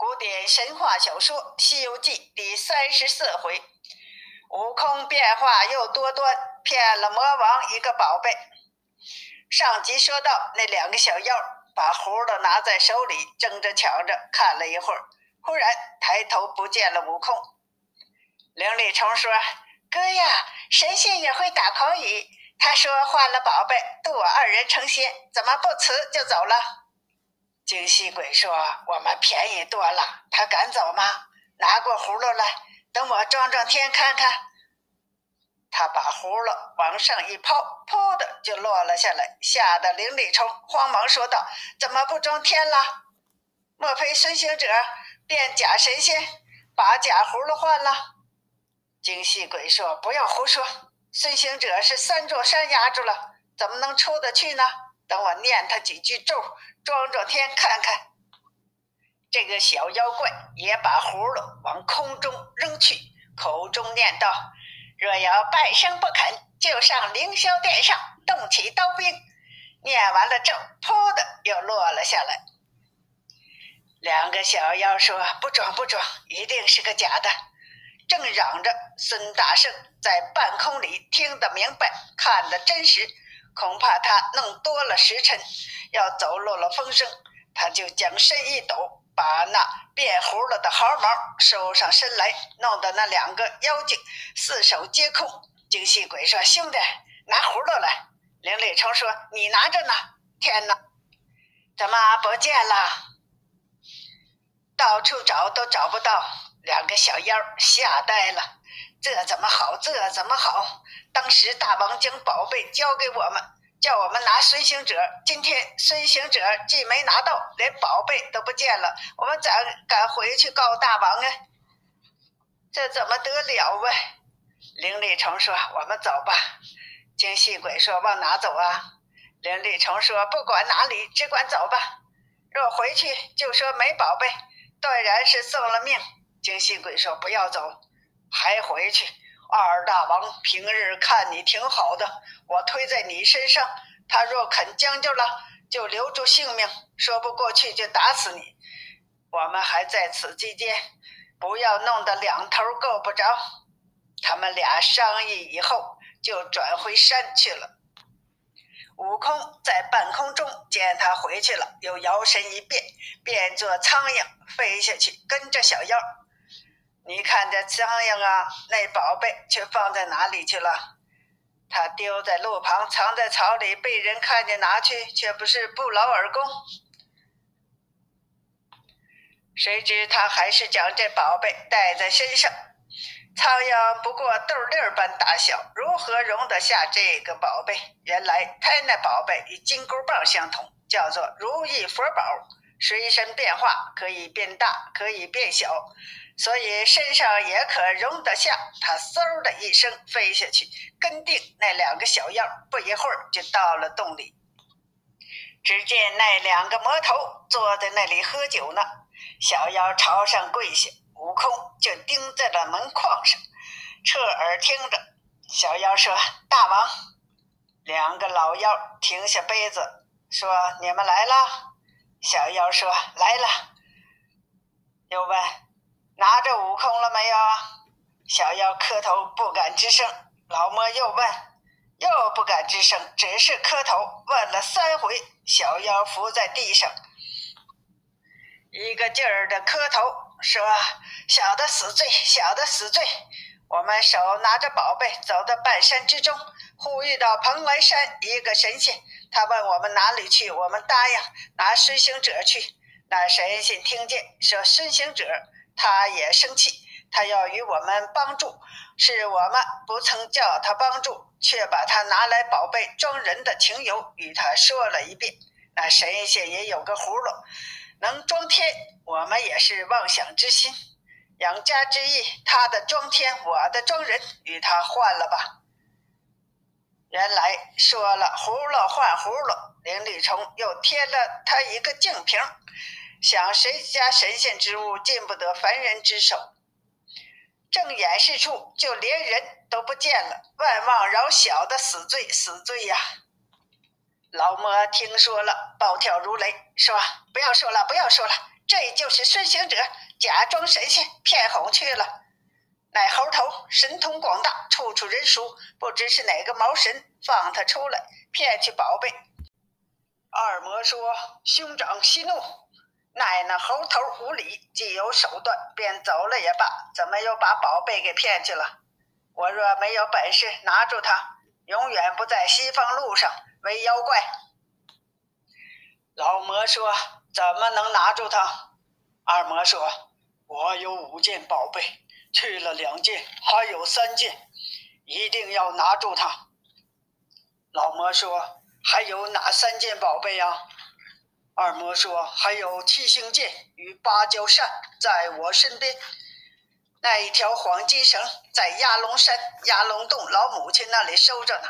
古典神话小说《西游记》第三十四回，悟空变化又多端，骗了魔王一个宝贝。上集说到，那两个小妖把葫芦拿在手里，争着抢着看了一会儿，忽然抬头不见了悟空。凌厉虫说：“哥呀，神仙也会打口语。他说换了宝贝，渡我二人成仙，怎么不辞就走了？”精细鬼说：“我们便宜多了，他敢走吗？拿过葫芦来，等我装装天看看。”他把葫芦往上一抛，噗的就落了下来，吓得林里虫慌忙说道：“怎么不装天了？莫非孙行者变假神仙，把假葫芦换了？”精细鬼说：“不要胡说，孙行者是三座山压住了，怎么能出得去呢？”等我念他几句咒，装装天看看。这个小妖怪也把葫芦往空中扔去，口中念道：“若要半生不肯，就上凌霄殿上动起刀兵。”念完了咒，噗的又落了下来。两个小妖说：“不装不装，一定是个假的。”正嚷着，孙大圣在半空里听得明白，看得真实。恐怕他弄多了时辰，要走漏了风声，他就将身一抖，把那变葫芦的毫毛收上身来，弄得那两个妖精四手皆空。精细鬼说：“兄弟，拿葫芦来。”林立成说：“你拿着呢。”天哪，怎么不见了？到处找都找不到，两个小妖吓呆了。这怎么好？这怎么好？当时大王将宝贝交给我们，叫我们拿孙行者。今天孙行者既没拿到，连宝贝都不见了，我们咋敢回去告大王啊？这怎么得了啊？灵力虫说：“我们走吧。”精细鬼说：“往哪走啊？”灵力虫说：“不管哪里，只管走吧。若回去就说没宝贝，断然是送了命。”精细鬼说：“不要走。”还回去？二大王平日看你挺好的，我推在你身上，他若肯将就了，就留住性命；说不过去，就打死你。我们还在此期间，不要弄得两头够不着。他们俩商议以后，就转回山去了。悟空在半空中见他回去了，又摇身一变，变作苍蝇飞下去，跟着小妖。你看这苍蝇啊，那宝贝却放在哪里去了？他丢在路旁，藏在草里，被人看见拿去，却不是不劳而功。谁知他还是将这宝贝带在身上。苍蝇不过豆粒儿般大小，如何容得下这个宝贝？原来他那宝贝与金箍棒相同，叫做如意佛宝，随身变化，可以变大，可以变小。所以身上也可容得下，他嗖的一声飞下去，跟定那两个小妖，不一会儿就到了洞里。只见那两个魔头坐在那里喝酒呢，小妖朝上跪下，悟空就盯在了门框上，侧耳听着。小妖说：“大王。”两个老妖停下杯子，说：“你们来了。”小妖说：“来了。”又问。拿着悟空了没有？小妖磕头不敢吱声。老魔又问，又不敢吱声，只是磕头。问了三回，小妖伏在地上，一个劲儿的磕头，说：“小的死罪，小的死罪。我们手拿着宝贝，走到半山之中，忽遇到蓬莱山一个神仙，他问我们哪里去，我们答应拿孙行者去。那神仙听见，说孙行者。”他也生气，他要与我们帮助，是我们不曾叫他帮助，却把他拿来宝贝装人的情由与他说了一遍。那神仙也有个葫芦，能装天，我们也是妄想之心，养家之意，他的装天，我的装人，与他换了吧。原来说了葫芦换葫芦，灵力虫又添了他一个净瓶。想谁家神仙之物进不得凡人之手？正掩饰处，就连人都不见了。万望饶小的死罪，死罪呀！老魔听说了，暴跳如雷，说：“不要说了，不要说了，这就是孙行者假装神仙骗哄去了。乃猴头神通广大，处处人熟，不知是哪个毛神放他出来骗去宝贝。二魔说：“兄长息怒，奈那猴头无礼，既有手段，便走了也罢，怎么又把宝贝给骗去了？我若没有本事拿住他，永远不在西方路上为妖怪。”老魔说：“怎么能拿住他？”二魔说：“我有五件宝贝。”去了两件，还有三件，一定要拿住它。老魔说：“还有哪三件宝贝呀？”二魔说：“还有七星剑与芭蕉扇，在我身边。那一条黄金绳在压龙山压龙洞老母亲那里收着呢。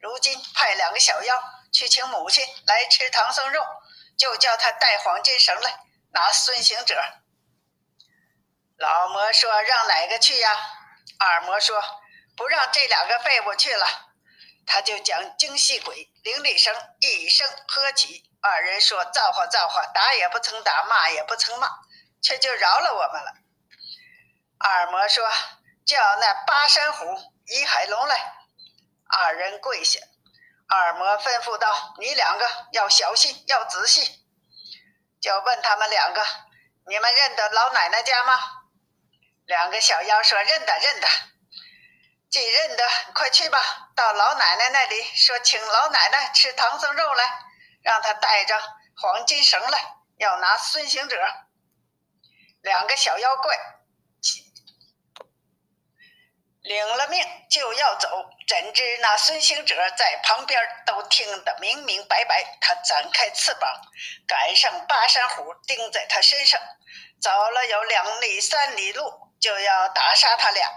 如今派两个小妖去请母亲来吃唐僧肉，就叫他带黄金绳来拿孙行者。”老魔说：“让哪个去呀？”二魔说：“不让这两个废物去了。”他就将精细鬼灵力声一声喝起。二人说：“造化造化，打也不曾打，骂也不曾骂，却就饶了我们了。”二魔说：“叫那巴山虎、一海龙来。”二人跪下。二魔吩咐道：“你两个要小心，要仔细。”就问他们两个：“你们认得老奶奶家吗？”两个小妖说：“认得，认得。既认得，快去吧，到老奶奶那里说，请老奶奶吃唐僧肉来，让他带着黄金绳来，要拿孙行者。”两个小妖怪领了命就要走，怎知那孙行者在旁边都听得明明白白。他展开翅膀，赶上巴山虎，钉在他身上，走了有两里三里路。就要打杀他俩，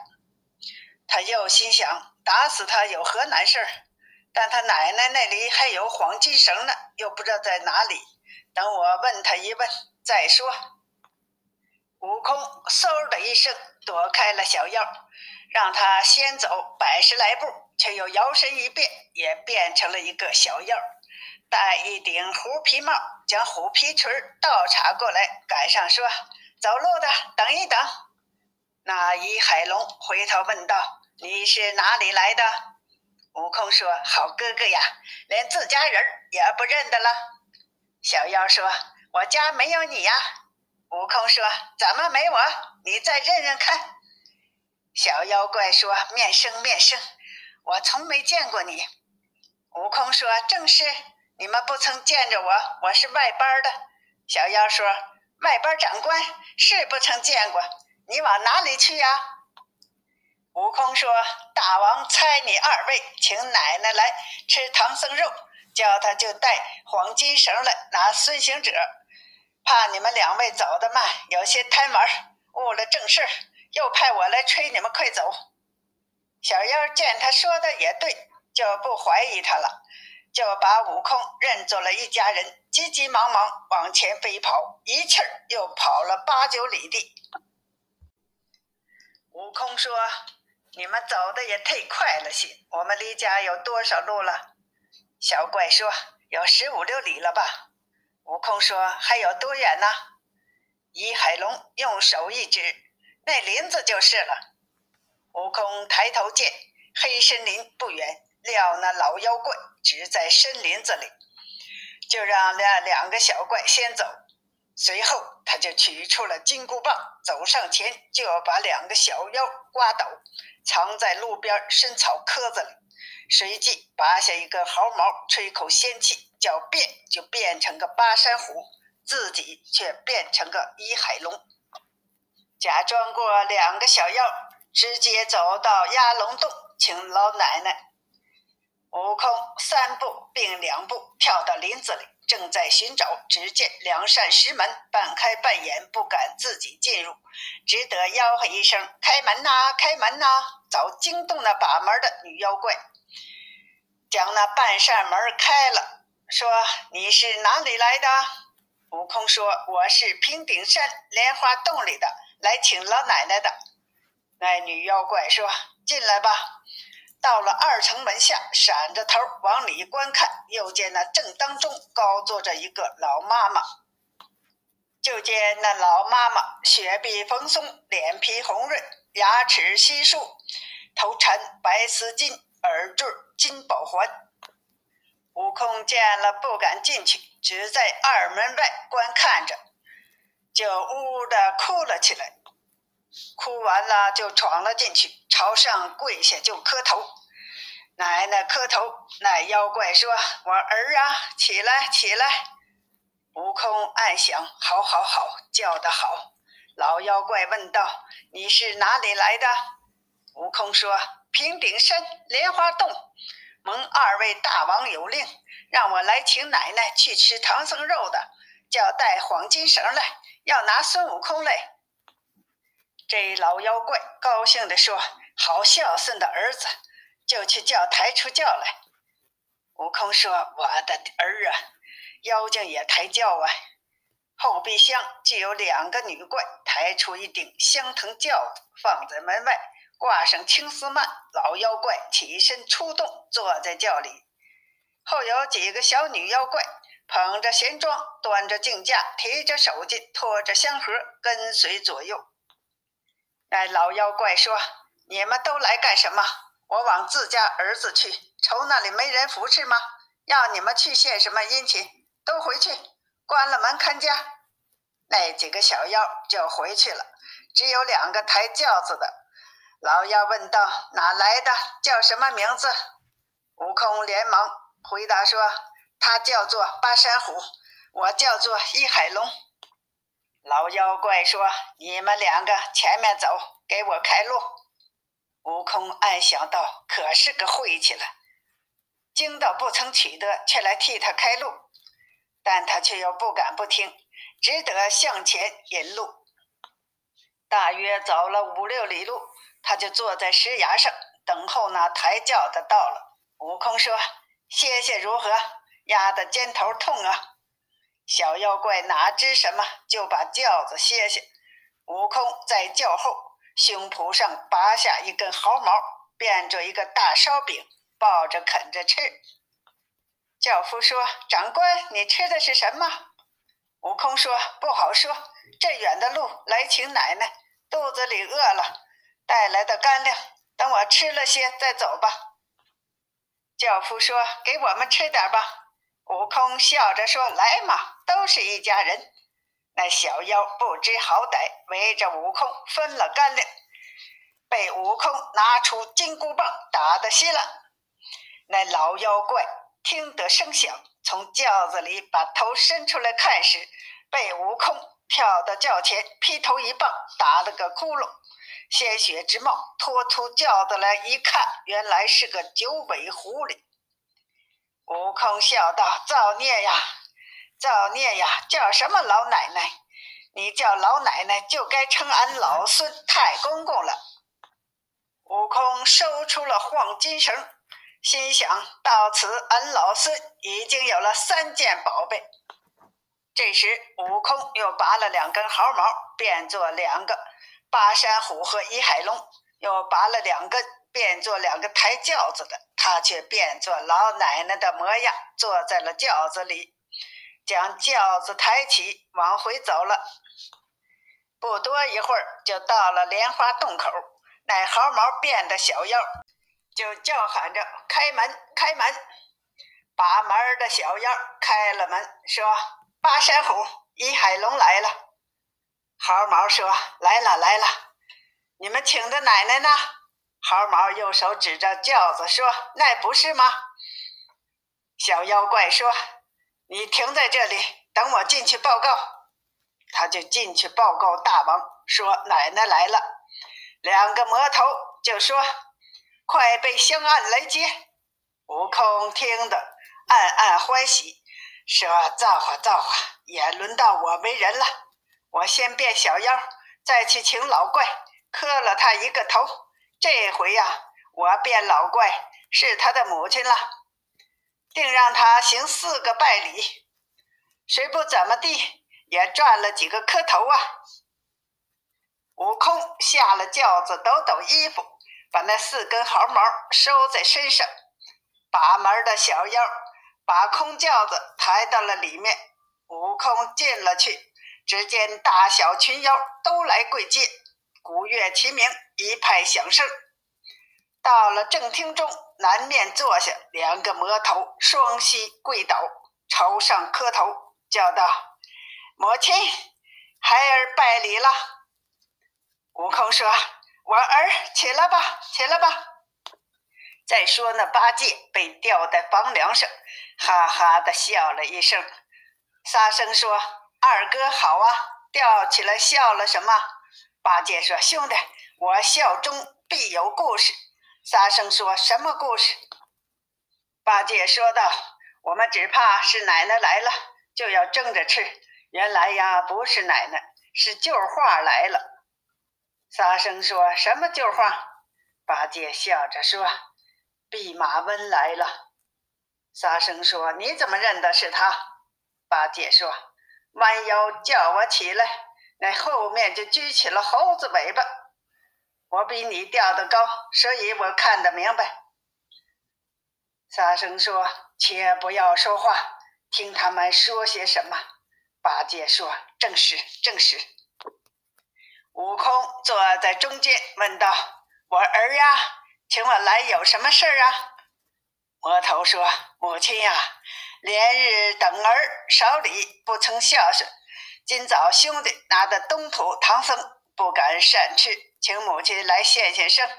他又心想打死他有何难事儿？但他奶奶那里还有黄金绳呢，又不知道在哪里。等我问他一问再说。悟空嗖的一声躲开了小妖，让他先走百十来步，却又摇身一变，也变成了一个小妖，戴一顶虎皮帽，将虎皮裙倒插过来，赶上说：“走路的，等一等。”那一海龙回头问道：“你是哪里来的？”悟空说：“好哥哥呀，连自家人也不认得了。”小妖说：“我家没有你呀。”悟空说：“怎么没我？你再认认看。”小妖怪说：“面生面生，我从没见过你。”悟空说：“正是，你们不曾见着我，我是外班的。”小妖说：“外班长官是不曾见过。”你往哪里去呀？悟空说：“大王差你二位请奶奶来吃唐僧肉，叫他就带黄金绳来拿孙行者。怕你们两位走得慢，有些贪玩，误了正事，又派我来催你们快走。”小妖见他说的也对，就不怀疑他了，就把悟空认作了一家人，急急忙忙往前飞跑，一气儿又跑了八九里地。悟空说：“你们走的也忒快了些，我们离家有多少路了？”小怪说：“有十五六里了吧？”悟空说：“还有多远呢？”倚海龙用手一指：“那林子就是了。”悟空抬头见黑森林不远，料那老妖怪只在深林子里，就让那两个小怪先走。随后，他就取出了金箍棒，走上前就要把两个小妖刮倒，藏在路边深草棵子里。随即拔下一根毫毛，吹口仙气，叫变就变成个巴山虎，自己却变成个一海龙，假装过两个小妖，直接走到压龙洞请老奶奶。悟空三步并两步跳到林子里。正在寻找，只见两扇石门半开半掩，不敢自己进入，只得吆喝一声：“开门呐，开门呐！”早惊动了把门的女妖怪，将那半扇门开了，说：“你是哪里来的？”悟空说：“我是平顶山莲花洞里的，来请老奶奶的。”那女妖怪说：“进来吧。”到了二层门下，闪着头往里观看，又见那正当中高坐着一个老妈妈。就见那老妈妈雪碧丰松，脸皮红润，牙齿稀疏，头缠白丝巾，耳坠金宝环。悟空见了，不敢进去，只在二门外观看着，就呜呜的哭了起来。哭完了，就闯了进去，朝上跪下就磕头。奶奶磕头，那妖怪说：“我儿啊，起来，起来！”悟空暗想：“好好好，叫得好。”老妖怪问道：“你是哪里来的？”悟空说：“平顶山莲花洞。”蒙二位大王有令，让我来请奶奶去吃唐僧肉的，叫带黄金绳来，要拿孙悟空来。这老妖怪高兴地说：“好孝顺的儿子，就去叫抬出轿来。”悟空说：“我的儿啊，妖精也抬轿啊！”后备箱就有两个女怪抬出一顶香藤轿子，放在门外。挂上青丝幔，老妖怪起身出动，坐在轿里。后有几个小女妖怪捧着闲装，端着镜架，提着手巾，拖着香盒，跟随左右。那老妖怪说：“你们都来干什么？我往自家儿子去，愁那里没人服侍吗？要你们去献什么殷勤？都回去，关了门看家。”那几个小妖就回去了，只有两个抬轿子的。老妖问道：“哪来的？叫什么名字？”悟空连忙回答说：“他叫做巴山虎，我叫做一海龙。”老妖怪说：“你们两个前面走，给我开路。”悟空暗想道：“可是个晦气了，惊到不曾取得，却来替他开路。”但他却又不敢不听，只得向前引路。大约走了五六里路。他就坐在石崖上等候那抬轿的到了。悟空说：“歇歇如何？压得肩头痛啊！”小妖怪哪知什么，就把轿子歇下。悟空在轿后胸脯上拔下一根毫毛，变做一个大烧饼，抱着啃着吃。轿夫说：“长官，你吃的是什么？”悟空说：“不好说。这远的路来请奶奶，肚子里饿了。”带来的干粮，等我吃了些再走吧。轿夫说：“给我们吃点吧。”悟空笑着说：“来嘛，都是一家人。”那小妖不知好歹，围着悟空分了干粮，被悟空拿出金箍棒打得稀烂。那老妖怪听得声响，从轿子里把头伸出来看时，被悟空跳到轿前，劈头一棒打了个窟窿。鲜血直冒，拖出轿子来一看，原来是个九尾狐狸。悟空笑道：“造孽呀，造孽呀！叫什么老奶奶？你叫老奶奶，就该称俺老孙太公公了。”悟空收出了黄金绳，心想到此，俺老孙已经有了三件宝贝。这时，悟空又拔了两根毫毛，变作两个。巴山虎和一海龙又拔了两根，变作两个抬轿子的，他却变作老奶奶的模样，坐在了轿子里，将轿子抬起，往回走了。不多一会儿，就到了莲花洞口。那毫毛变的小妖就叫喊着：“开门，开门！”把门的小妖开了门，说：“巴山虎、一海龙来了。”毫毛说：“来了来了，你们请的奶奶呢？”毫毛右手指着轿子说：“那不是吗？”小妖怪说：“你停在这里，等我进去报告。”他就进去报告大王，说：“奶奶来了。”两个魔头就说：“快备香案来接。”悟空听得暗暗欢喜，说：“造化造化，也轮到我为人了。”我先变小妖，再去请老怪，磕了他一个头。这回呀，我变老怪是他的母亲了，定让他行四个拜礼。谁不怎么地，也赚了几个磕头啊！悟空下了轿子，抖抖衣服，把那四根毫毛收在身上。把门的小妖把空轿子抬到了里面，悟空进了去。只见大小群妖都来跪见，鼓乐齐鸣，一派响声。到了正厅中，南面坐下两个魔头，双膝跪倒，朝上磕头，叫道：“母亲，孩儿拜礼了。”悟空说：“我儿起来吧，起来吧。”再说那八戒被吊在房梁上，哈哈的笑了一声。沙僧说：“二哥好啊，吊起来笑了什么？”八戒说：“兄弟，我笑中必有故事。”沙僧说什么故事？八戒说道：“我们只怕是奶奶来了，就要争着吃。原来呀，不是奶奶，是旧话来了。”沙僧说什么旧话？八戒笑着说：“弼马温来了。”沙僧说：“你怎么认得是他？”八戒说：“弯腰叫我起来，那后面就举起了猴子尾巴。”我比你吊得高，所以我看得明白。沙僧说：“且不要说话，听他们说些什么。”八戒说：“正是，正是。”悟空坐在中间，问道：“我儿呀，请我来有什么事儿啊？”魔头说：“母亲呀，连日等儿少礼，不曾孝顺。今早兄弟拿的东土唐僧，不敢擅去。”请母亲来献献身，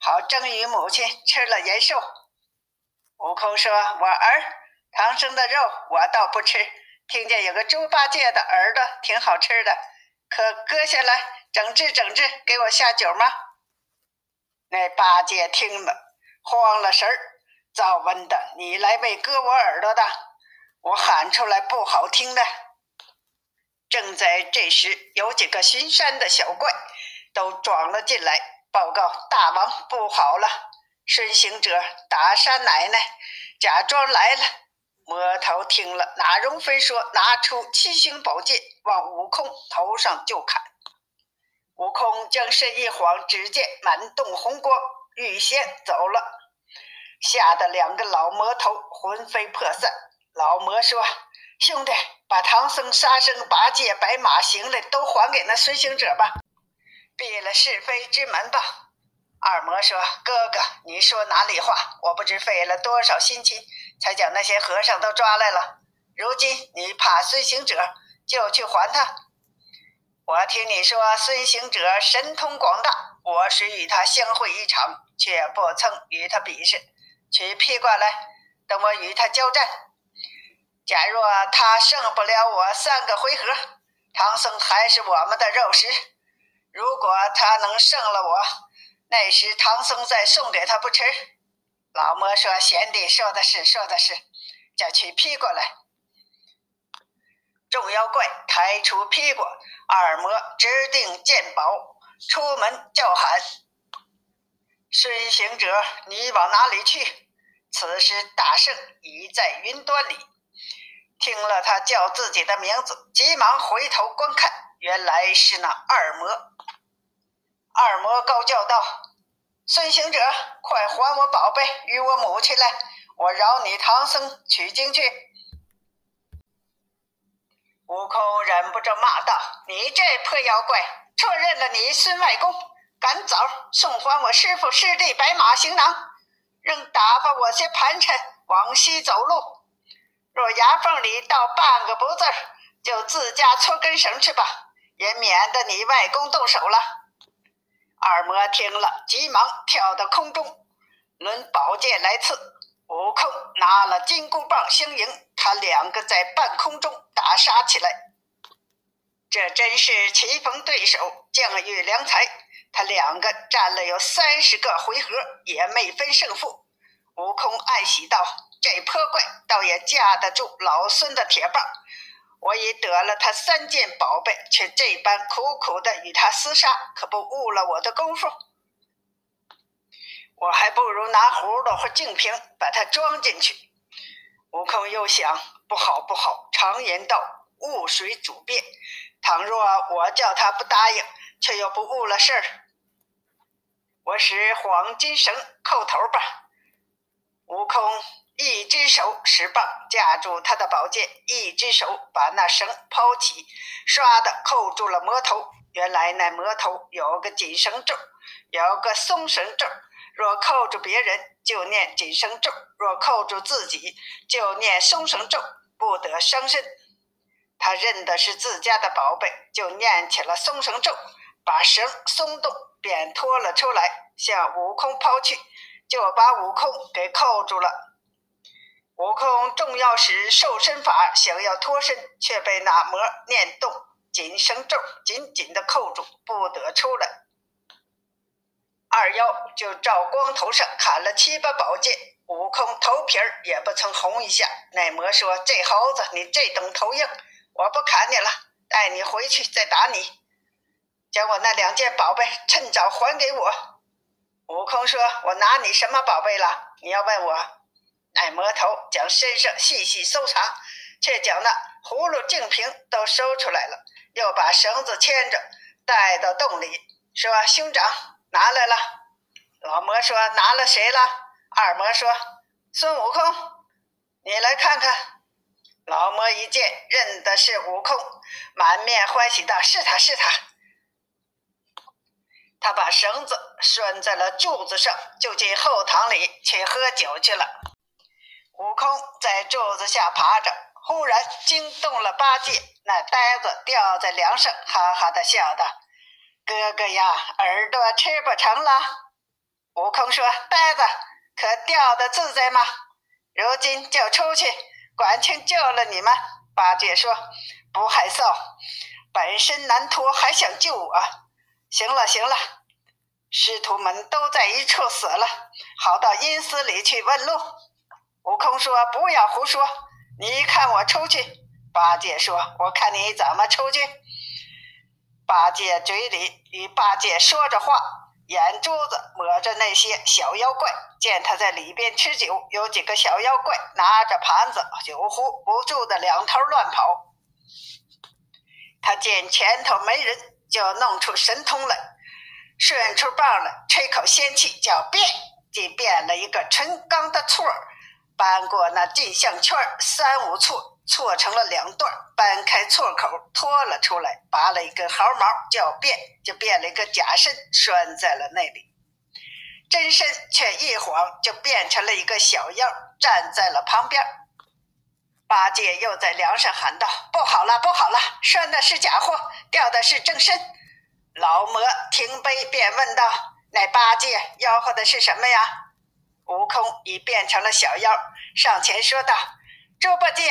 好蒸与母亲吃了延寿。悟空说：“我儿唐僧的肉我倒不吃，听见有个猪八戒的耳朵挺好吃的，可割下来整治整治，给我下酒吗？”那八戒听了慌了神儿，早问的你来为割我耳朵的，我喊出来不好听的。正在这时，有几个巡山的小怪。都装了进来，报告大王不好了！孙行者打杀奶奶，假装来了。魔头听了，哪容分说，拿出七星宝剑往悟空头上就砍。悟空将身一晃，只见满洞红光，预先走了，吓得两个老魔头魂飞魄散。老魔说：“兄弟，把唐僧、沙僧、八戒、白马行李都还给那孙行者吧。”闭了是非之门吧，二魔说：“哥哥，你说哪里话？我不知费了多少心机，才将那些和尚都抓来了。如今你怕孙行者，就去还他。我听你说孙行者神通广大，我是与他相会一场，却不曾与他比试。取披挂来，等我与他交战。假若他胜不了我三个回合，唐僧还是我们的肉食。”如果他能胜了我，那时唐僧再送给他不迟。老魔说：“贤弟说的是，说的是，叫去披过来。”众妖怪抬出披挂，二魔指定剑宝，出门叫喊：“孙行者，你往哪里去？”此时大圣已在云端里，听了他叫自己的名字，急忙回头观看，原来是那二魔。二魔高叫道：“孙行者，快还我宝贝与我母亲来！我饶你唐僧取经去。”悟空忍不住骂道：“你这破妖怪，错认了你孙外公，赶早送还我师傅师弟白马行囊，仍打发我些盘缠往西走路。若牙缝里倒半个不字就自家搓根绳去吧，也免得你外公动手了。”二魔听了，急忙跳到空中，抡宝剑来刺。悟空拿了金箍棒相迎，他两个在半空中打杀起来。这真是棋逢对手，将遇良才。他两个战了有三十个回合，也没分胜负。悟空暗喜道：“这泼怪倒也架得住老孙的铁棒。”我已得了他三件宝贝，却这般苦苦的与他厮杀，可不误了我的功夫。我还不如拿葫芦或净瓶把它装进去。悟空又想，不好不好，常言道，雾水主变。倘若我叫他不答应，却又不误了事儿。我使黄金绳扣头吧。悟空一只手使棒架住他的宝剑，一只手把那绳抛起，唰的扣住了魔头。原来那魔头有个紧绳咒，有个松绳咒。若扣住别人，就念紧绳咒；若扣住自己，就念松绳咒，不得伤身。他认的是自家的宝贝，就念起了松绳咒，把绳松动，便拖了出来，向悟空抛去，就把悟空给扣住了。悟空正要使瘦身法，想要脱身，却被那魔念动紧绳咒紧紧的扣住，不得出来。二妖就照光头上砍了七把宝剑，悟空头皮儿也不曾红一下。那魔说：“这猴子，你这等头硬，我不砍你了，带你回去再打你。将我那两件宝贝趁早还给我。”悟空说：“我拿你什么宝贝了？你要问我？”那魔头将身上细细搜查，却将那葫芦净瓶都搜出来了，又把绳子牵着带到洞里，说：“兄长。”拿来了，老魔说拿了谁了？二魔说孙悟空，你来看看。老魔一见认的是悟空，满面欢喜道：“是他是他。”他把绳子拴在了柱子上，就进后堂里去喝酒去了。悟空在柱子下爬着，忽然惊动了八戒，那呆子掉在梁上，哈哈的笑道。哥哥呀，耳朵吃不成了。悟空说：“呆子，可钓得自在吗？如今就出去，管清救了你们。”八戒说：“不害臊，本身难脱，还想救我？行了行了，师徒们都在一处死了，好到阴司里去问路。”悟空说：“不要胡说，你看我出去。”八戒说：“我看你怎么出去。”八戒嘴里与八戒说着话，眼珠子抹着那些小妖怪。见他在里边吃酒，有几个小妖怪拿着盘子、酒壶，不住的两头乱跑。他见前头没人，就弄出神通来，顺出棒来，吹口仙气，叫变，竟变了一个纯钢的错儿。搬过那镜像圈三五错，错成了两段，搬开错口，拖了出来，拔了一根毫毛，叫变，就变了一个假身，拴在了那里。真身却一晃就变成了一个小妖，站在了旁边。八戒又在梁上喊道：“不好了，不好了，拴的是假货，吊的是正身。”老魔停杯，便问道：“那八戒吆喝的是什么呀？”悟空已变成了小妖，上前说道：“猪八戒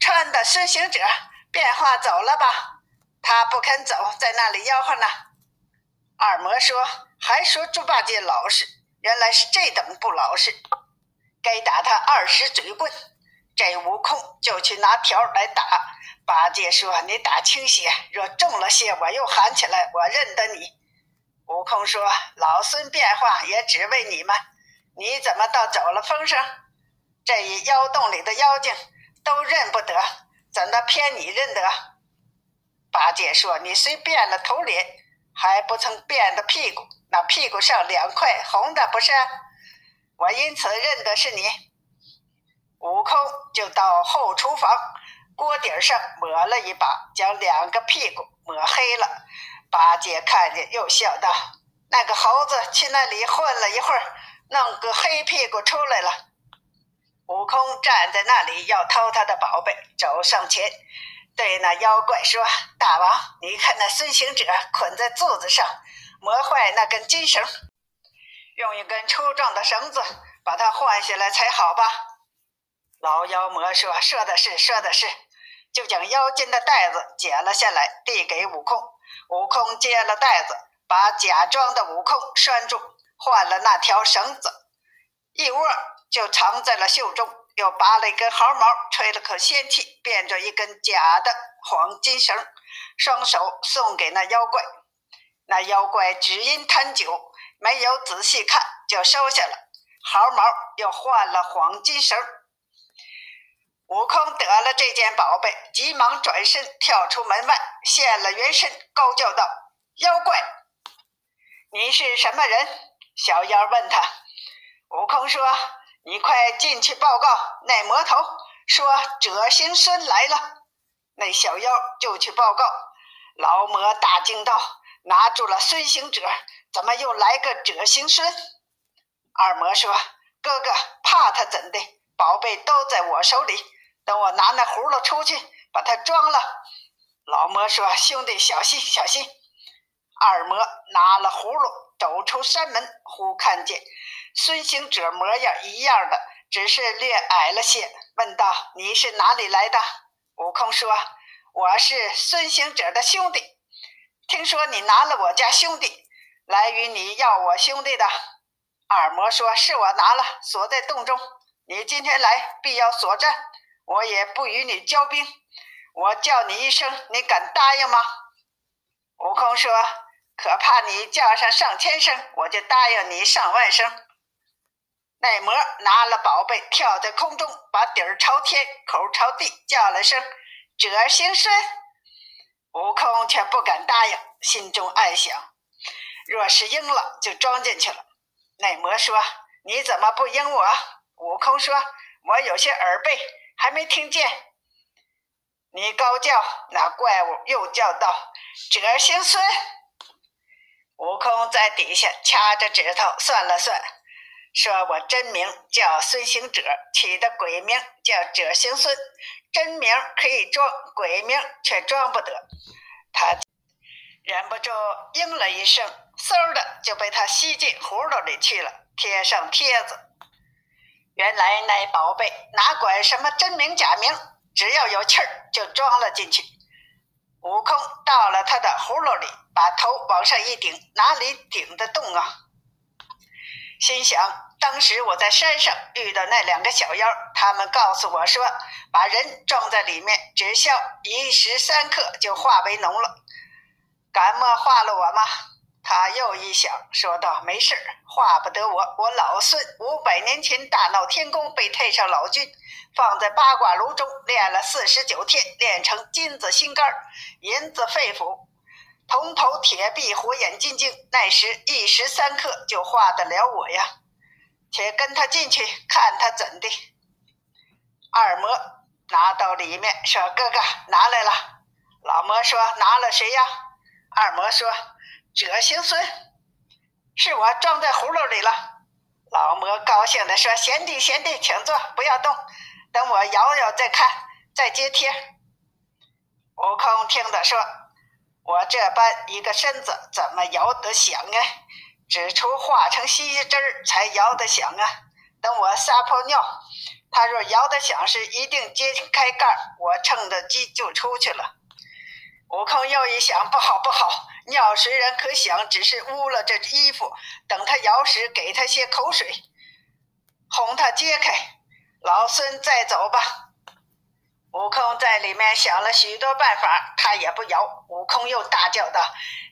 穿的孙行者变化走了吧？他不肯走，在那里吆喝呢。”二魔说：“还说猪八戒老实，原来是这等不老实，该打他二十嘴棍。”这悟空就去拿条来打。八戒说：“你打轻些，若重了些，我又喊起来，我认得你。”悟空说：“老孙变化也只为你们。”你怎么倒走了风声？这一妖洞里的妖精都认不得，怎的偏你认得？八戒说：“你虽变了头脸，还不曾变的屁股，那屁股上两块红的不是？我因此认得是你。”悟空就到后厨房锅底上抹了一把，将两个屁股抹黑了。八戒看见，又笑道：“那个猴子去那里混了一会儿。”弄个黑屁股出来了，悟空站在那里要掏他的宝贝，走上前对那妖怪说：“大王，你看那孙行者捆在柱子上，磨坏那根金绳，用一根粗壮的绳子把它换下来才好吧？”老妖魔说：“说的是，说的是。”就将腰间的带子解了下来，递给悟空。悟空接了带子，把假装的悟空拴住。换了那条绳子，一窝就藏在了袖中。又拔了一根毫毛，吹了口仙气，变着一根假的黄金绳，双手送给那妖怪。那妖怪只因贪酒，没有仔细看，就收下了毫毛，又换了黄金绳。悟空得了这件宝贝，急忙转身跳出门外，现了原身，高叫道：“妖怪，你是什么人？”小妖问他，悟空说：“你快进去报告那魔头，说者行孙来了。那小妖就去报告，老魔大惊道：“拿住了孙行者，怎么又来个者行孙？”二魔说：“哥哥怕他怎的？宝贝都在我手里，等我拿那葫芦出去，把它装了。”老魔说：“兄弟小心小心。”二魔拿了葫芦，走出山门，忽看见孙行者模样一样的，只是略矮了些，问道：“你是哪里来的？”悟空说：“我是孙行者的兄弟，听说你拿了我家兄弟，来与你要我兄弟的。”二魔说：“是我拿了，锁在洞中。你今天来，必要锁战，我也不与你交兵。我叫你一声，你敢答应吗？”悟空说：“可怕你叫上上千声，我就答应你上万声。”那魔拿了宝贝，跳在空中，把底儿朝天，口朝地，叫了声“赭行孙”。悟空却不敢答应，心中暗想：若是应了，就装进去了。那魔说：“你怎么不应我？”悟空说：“我有些耳背，还没听见。”你高叫，那怪物又叫道：“赭行孙！”悟空在底下掐着指头算了算。说我真名叫孙行者，起的鬼名叫者行孙，真名可以装，鬼名却装不得。他忍不住应了一声，嗖的就被他吸进葫芦里去了，贴上贴子。原来那宝贝哪管什么真名假名，只要有气儿就装了进去。悟空到了他的葫芦里，把头往上一顶，哪里顶得动啊？心想，当时我在山上遇到那两个小妖，他们告诉我说，把人装在里面，只消一时三刻就化为脓了。敢莫化了我吗？他又一想，说道：“没事化不得我。我老孙五百年前大闹天宫，被太上老君放在八卦炉中炼了四十九天，炼成金子心肝，银子肺腑。”铜头铁臂火眼金睛，那时一时三刻就化得了我呀！且跟他进去看他怎的。二魔拿到里面说：“哥哥拿来了。”老魔说：“拿了谁呀？”二魔说：“者行孙，是我装在葫芦里了。”老魔高兴地说：“贤弟贤弟，请坐，不要动，等我摇摇再看，再接贴。”悟空听得说。我这般一个身子，怎么摇得响啊？只除化成稀汁儿才摇得响啊！等我撒泡尿，他若摇得响时，一定揭开盖儿，我乘着机就出去了。悟空又一想，不好不好，尿虽然可响，只是污了这衣服。等他摇时，给他些口水，哄他揭开。老孙再走吧。悟空在里面想了许多办法，他也不摇。悟空又大叫道：“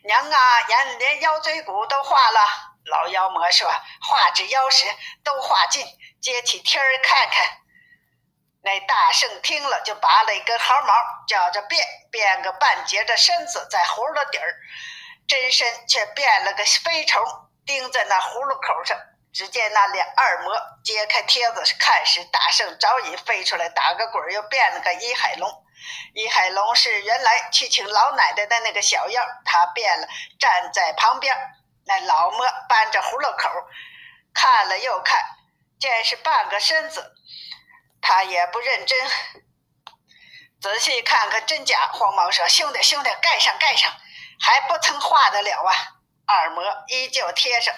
娘啊，连连腰椎骨都化了！”老妖魔说：“化至妖时都化尽，接起天儿看看。”那大圣听了，就拔了一根毫毛，叫着变，变个半截的身子在葫芦底儿，真身却变了个飞虫，钉在那葫芦口上。只见那两二魔揭开贴子看时，大圣早已飞出来，打个滚又变了个一海龙。一海龙是原来去请老奶奶的那个小妖，他变了，站在旁边。那老魔扳着葫芦口，看了又看，见是半个身子，他也不认真，仔细看看真假，慌忙说：“兄弟，兄弟，盖上，盖上，还不曾化得了啊！”二魔依旧贴上。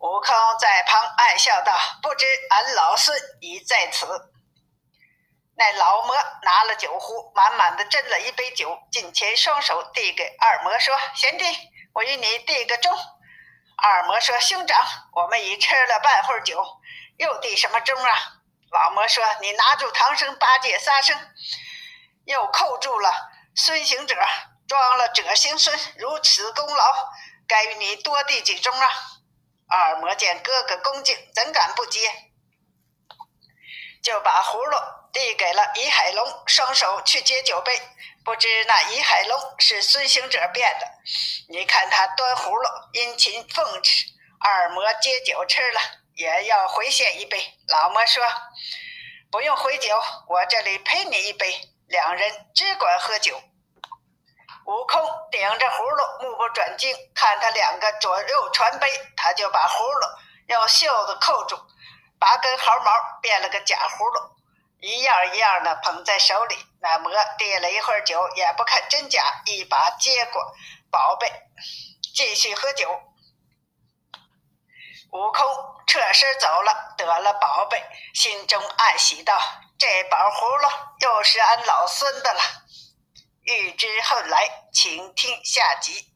悟空在旁暗笑道：“不知俺老孙已在此。”那老魔拿了酒壶，满满的斟了一杯酒，近前双手递给二魔说：“贤弟，我与你递个钟。”二魔说：“兄长，我们已吃了半会儿酒，又递什么钟啊？”老魔说：“你拿住唐僧、八戒、沙僧，又扣住了孙行者，装了者行孙，如此功劳，该与你多递几钟啊？”二魔见哥哥恭敬，怎敢不接？就把葫芦递给了倚海龙，双手去接酒杯。不知那倚海龙是孙行者变的。你看他端葫芦，殷勤奉持，二魔接酒吃了。也要回献一杯。老魔说：“不用回酒，我这里陪你一杯。”两人只管喝酒。悟空顶着葫芦，目不转睛看他两个左右传杯，他就把葫芦用袖子扣住，拔根毫毛变了个假葫芦，一样一样的捧在手里。那魔递了一会儿酒，也不看真假，一把接过宝贝，继续喝酒。悟空侧身走了，得了宝贝，心中暗喜道：“这宝葫芦又是俺老孙的了。”欲知后来，请听下集。